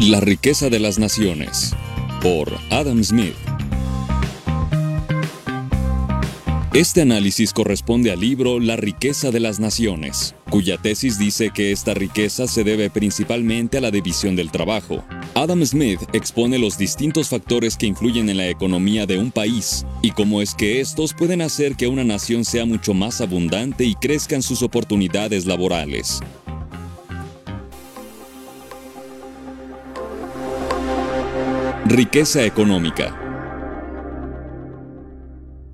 La riqueza de las naciones por Adam Smith. Este análisis corresponde al libro La riqueza de las naciones, cuya tesis dice que esta riqueza se debe principalmente a la división del trabajo. Adam Smith expone los distintos factores que influyen en la economía de un país y cómo es que estos pueden hacer que una nación sea mucho más abundante y crezcan sus oportunidades laborales. Riqueza económica.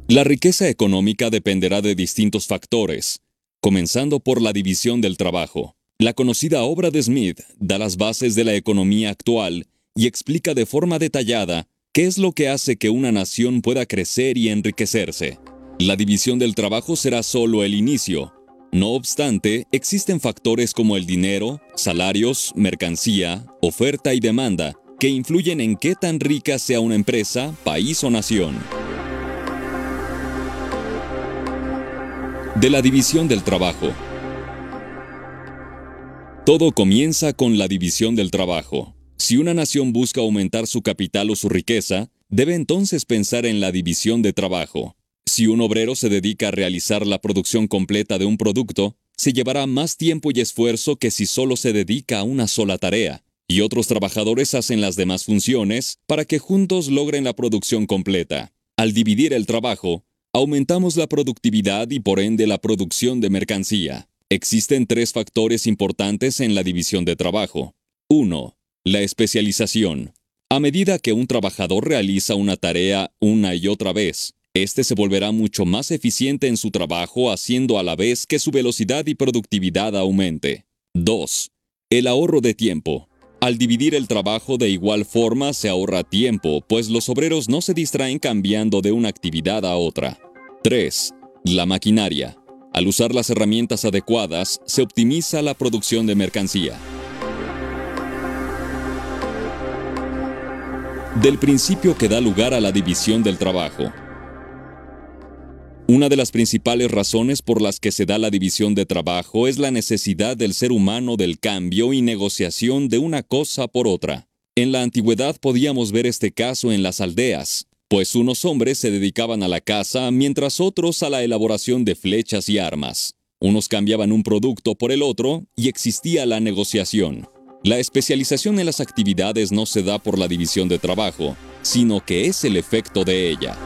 La riqueza económica dependerá de distintos factores, comenzando por la división del trabajo. La conocida obra de Smith da las bases de la economía actual y explica de forma detallada qué es lo que hace que una nación pueda crecer y enriquecerse. La división del trabajo será solo el inicio. No obstante, existen factores como el dinero, salarios, mercancía, oferta y demanda, que influyen en qué tan rica sea una empresa, país o nación. De la división del trabajo. Todo comienza con la división del trabajo. Si una nación busca aumentar su capital o su riqueza, debe entonces pensar en la división de trabajo. Si un obrero se dedica a realizar la producción completa de un producto, se llevará más tiempo y esfuerzo que si solo se dedica a una sola tarea y otros trabajadores hacen las demás funciones para que juntos logren la producción completa. Al dividir el trabajo, aumentamos la productividad y por ende la producción de mercancía. Existen tres factores importantes en la división de trabajo. 1. La especialización. A medida que un trabajador realiza una tarea una y otra vez, éste se volverá mucho más eficiente en su trabajo haciendo a la vez que su velocidad y productividad aumente. 2. El ahorro de tiempo. Al dividir el trabajo de igual forma se ahorra tiempo, pues los obreros no se distraen cambiando de una actividad a otra. 3. La maquinaria. Al usar las herramientas adecuadas, se optimiza la producción de mercancía. Del principio que da lugar a la división del trabajo. Una de las principales razones por las que se da la división de trabajo es la necesidad del ser humano del cambio y negociación de una cosa por otra. En la antigüedad podíamos ver este caso en las aldeas, pues unos hombres se dedicaban a la caza mientras otros a la elaboración de flechas y armas. Unos cambiaban un producto por el otro y existía la negociación. La especialización en las actividades no se da por la división de trabajo, sino que es el efecto de ella.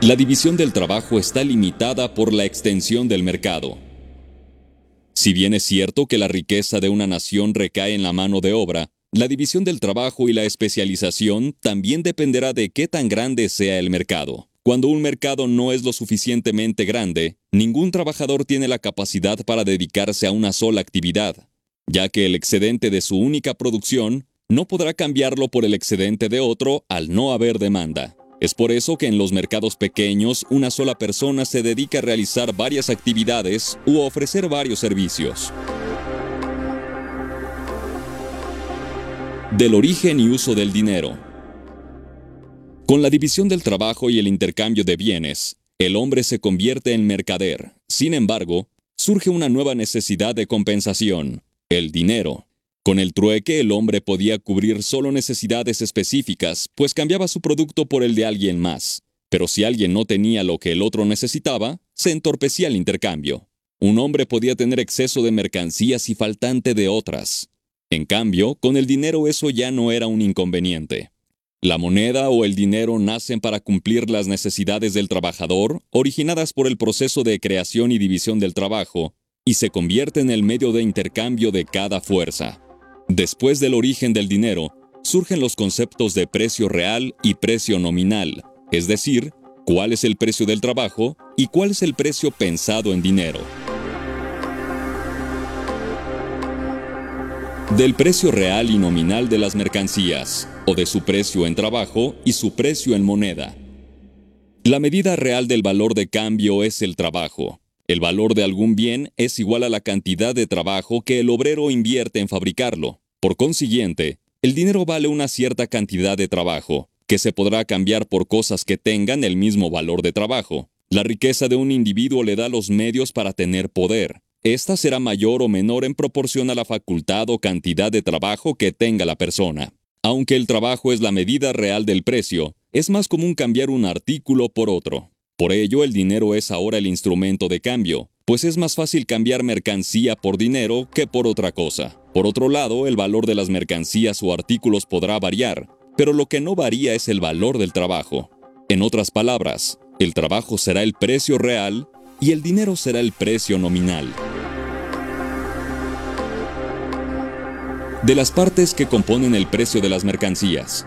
La división del trabajo está limitada por la extensión del mercado. Si bien es cierto que la riqueza de una nación recae en la mano de obra, la división del trabajo y la especialización también dependerá de qué tan grande sea el mercado. Cuando un mercado no es lo suficientemente grande, ningún trabajador tiene la capacidad para dedicarse a una sola actividad, ya que el excedente de su única producción no podrá cambiarlo por el excedente de otro al no haber demanda. Es por eso que en los mercados pequeños una sola persona se dedica a realizar varias actividades u ofrecer varios servicios. Del origen y uso del dinero. Con la división del trabajo y el intercambio de bienes, el hombre se convierte en mercader. Sin embargo, surge una nueva necesidad de compensación, el dinero. Con el trueque el hombre podía cubrir solo necesidades específicas, pues cambiaba su producto por el de alguien más. Pero si alguien no tenía lo que el otro necesitaba, se entorpecía el intercambio. Un hombre podía tener exceso de mercancías y faltante de otras. En cambio, con el dinero eso ya no era un inconveniente. La moneda o el dinero nacen para cumplir las necesidades del trabajador, originadas por el proceso de creación y división del trabajo, y se convierte en el medio de intercambio de cada fuerza. Después del origen del dinero, surgen los conceptos de precio real y precio nominal, es decir, cuál es el precio del trabajo y cuál es el precio pensado en dinero. Del precio real y nominal de las mercancías, o de su precio en trabajo y su precio en moneda. La medida real del valor de cambio es el trabajo, el valor de algún bien es igual a la cantidad de trabajo que el obrero invierte en fabricarlo. Por consiguiente, el dinero vale una cierta cantidad de trabajo, que se podrá cambiar por cosas que tengan el mismo valor de trabajo. La riqueza de un individuo le da los medios para tener poder. esta será mayor o menor en proporción a la facultad o cantidad de trabajo que tenga la persona. Aunque el trabajo es la medida real del precio, es más común cambiar un artículo por otro. Por ello, el dinero es ahora el instrumento de cambio, pues es más fácil cambiar mercancía por dinero que por otra cosa. Por otro lado, el valor de las mercancías o artículos podrá variar, pero lo que no varía es el valor del trabajo. En otras palabras, el trabajo será el precio real y el dinero será el precio nominal. De las partes que componen el precio de las mercancías.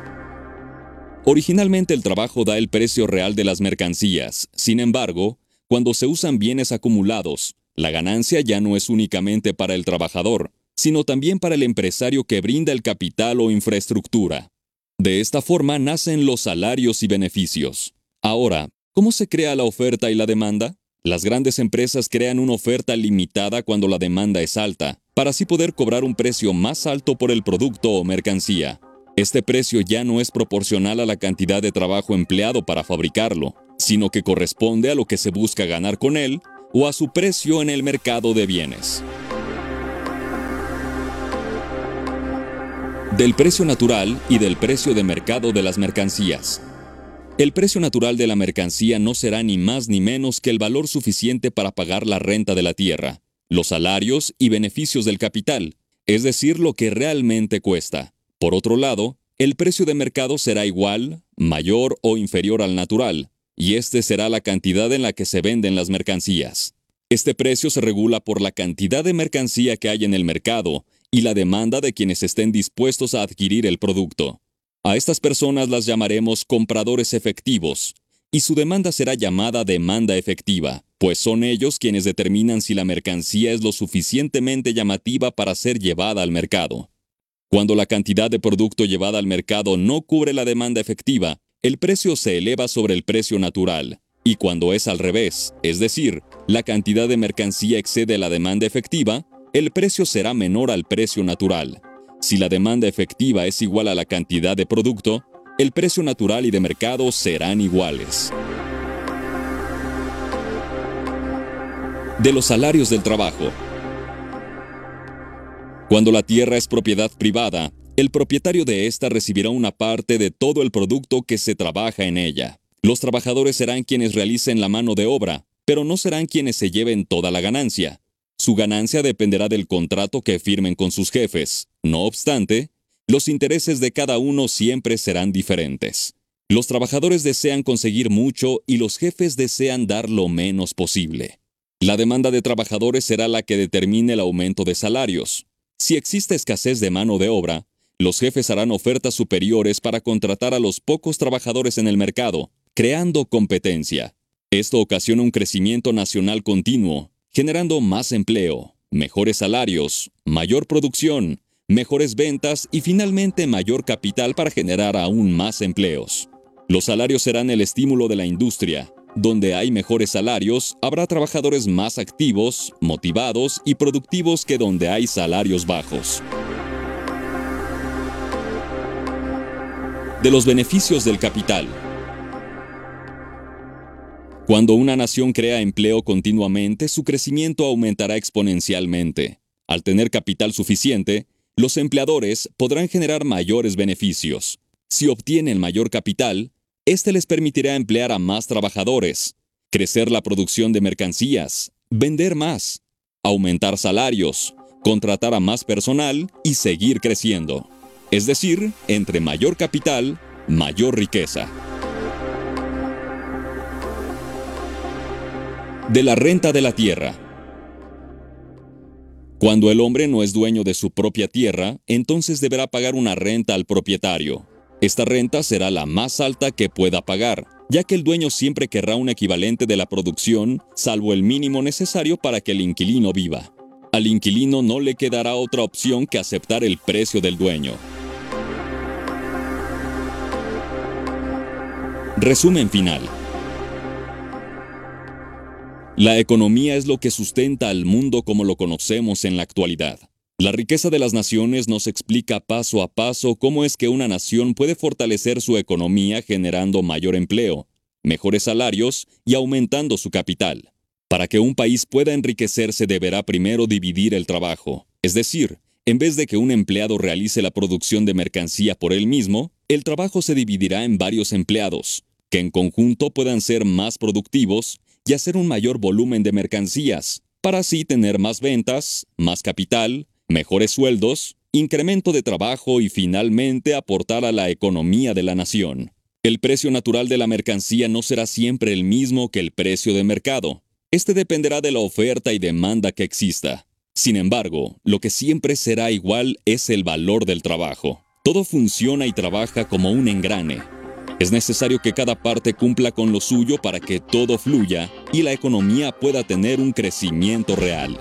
Originalmente el trabajo da el precio real de las mercancías. Sin embargo, cuando se usan bienes acumulados, la ganancia ya no es únicamente para el trabajador, sino también para el empresario que brinda el capital o infraestructura. De esta forma nacen los salarios y beneficios. Ahora, ¿cómo se crea la oferta y la demanda? Las grandes empresas crean una oferta limitada cuando la demanda es alta, para así poder cobrar un precio más alto por el producto o mercancía. Este precio ya no es proporcional a la cantidad de trabajo empleado para fabricarlo, sino que corresponde a lo que se busca ganar con él o a su precio en el mercado de bienes. Del precio natural y del precio de mercado de las mercancías. El precio natural de la mercancía no será ni más ni menos que el valor suficiente para pagar la renta de la tierra, los salarios y beneficios del capital, es decir, lo que realmente cuesta. Por otro lado, el precio de mercado será igual, mayor o inferior al natural, y este será la cantidad en la que se venden las mercancías. Este precio se regula por la cantidad de mercancía que hay en el mercado y la demanda de quienes estén dispuestos a adquirir el producto. A estas personas las llamaremos compradores efectivos, y su demanda será llamada demanda efectiva, pues son ellos quienes determinan si la mercancía es lo suficientemente llamativa para ser llevada al mercado. Cuando la cantidad de producto llevada al mercado no cubre la demanda efectiva, el precio se eleva sobre el precio natural, y cuando es al revés, es decir, la cantidad de mercancía excede la demanda efectiva, el precio será menor al precio natural. Si la demanda efectiva es igual a la cantidad de producto, el precio natural y de mercado serán iguales. De los salarios del trabajo. Cuando la tierra es propiedad privada, el propietario de ésta recibirá una parte de todo el producto que se trabaja en ella. Los trabajadores serán quienes realicen la mano de obra, pero no serán quienes se lleven toda la ganancia. Su ganancia dependerá del contrato que firmen con sus jefes. No obstante, los intereses de cada uno siempre serán diferentes. Los trabajadores desean conseguir mucho y los jefes desean dar lo menos posible. La demanda de trabajadores será la que determine el aumento de salarios. Si existe escasez de mano de obra, los jefes harán ofertas superiores para contratar a los pocos trabajadores en el mercado, creando competencia. Esto ocasiona un crecimiento nacional continuo, generando más empleo, mejores salarios, mayor producción, mejores ventas y finalmente mayor capital para generar aún más empleos. Los salarios serán el estímulo de la industria. Donde hay mejores salarios, habrá trabajadores más activos, motivados y productivos que donde hay salarios bajos. De los beneficios del capital. Cuando una nación crea empleo continuamente, su crecimiento aumentará exponencialmente. Al tener capital suficiente, los empleadores podrán generar mayores beneficios. Si obtienen mayor capital, este les permitirá emplear a más trabajadores, crecer la producción de mercancías, vender más, aumentar salarios, contratar a más personal y seguir creciendo. Es decir, entre mayor capital, mayor riqueza. De la renta de la tierra. Cuando el hombre no es dueño de su propia tierra, entonces deberá pagar una renta al propietario. Esta renta será la más alta que pueda pagar, ya que el dueño siempre querrá un equivalente de la producción, salvo el mínimo necesario para que el inquilino viva. Al inquilino no le quedará otra opción que aceptar el precio del dueño. Resumen final. La economía es lo que sustenta al mundo como lo conocemos en la actualidad. La riqueza de las naciones nos explica paso a paso cómo es que una nación puede fortalecer su economía generando mayor empleo, mejores salarios y aumentando su capital. Para que un país pueda enriquecerse deberá primero dividir el trabajo. Es decir, en vez de que un empleado realice la producción de mercancía por él mismo, el trabajo se dividirá en varios empleados, que en conjunto puedan ser más productivos y hacer un mayor volumen de mercancías, para así tener más ventas, más capital, mejores sueldos, incremento de trabajo y finalmente aportar a la economía de la nación. El precio natural de la mercancía no será siempre el mismo que el precio de mercado. Este dependerá de la oferta y demanda que exista. Sin embargo, lo que siempre será igual es el valor del trabajo. Todo funciona y trabaja como un engrane. Es necesario que cada parte cumpla con lo suyo para que todo fluya y la economía pueda tener un crecimiento real.